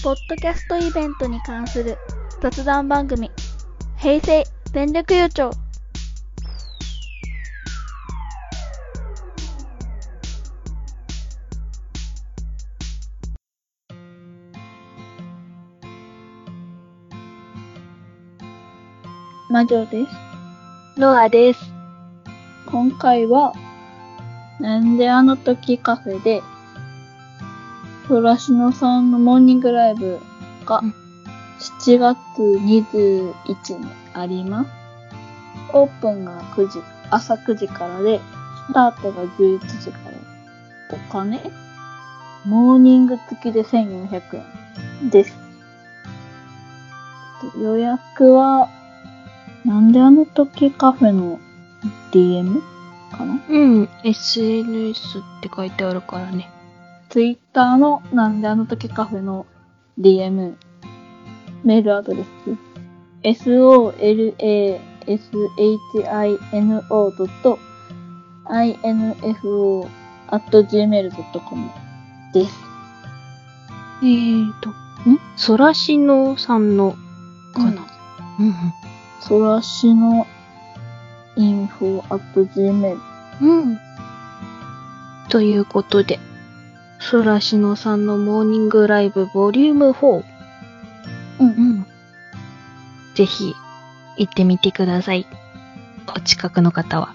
ポッドキャストイベントに関する雑談番組、平成全力優勝。魔女です。ノアです。今回は、なんであの時カフェで、ソラシノさんのモーニングライブがうん7月21日にあります。オープンが9時、朝9時からで、スタートが11時から。お金？モーニング付きで1400円です。予約は、なんであの時カフェの DM かな？うん、SNS って書いてあるからね。ツイッターのなんであの時カフェの DM、メールアドレス、solashino.info.gmail.com です。えーと、ん？ソラシノさんのかな、うん、そらしの info.gmail。うん。うん。ということで、ソラシノさんのモーニングライブボリューム4。うんうん。ぜひ、行ってみてください。お近くの方は。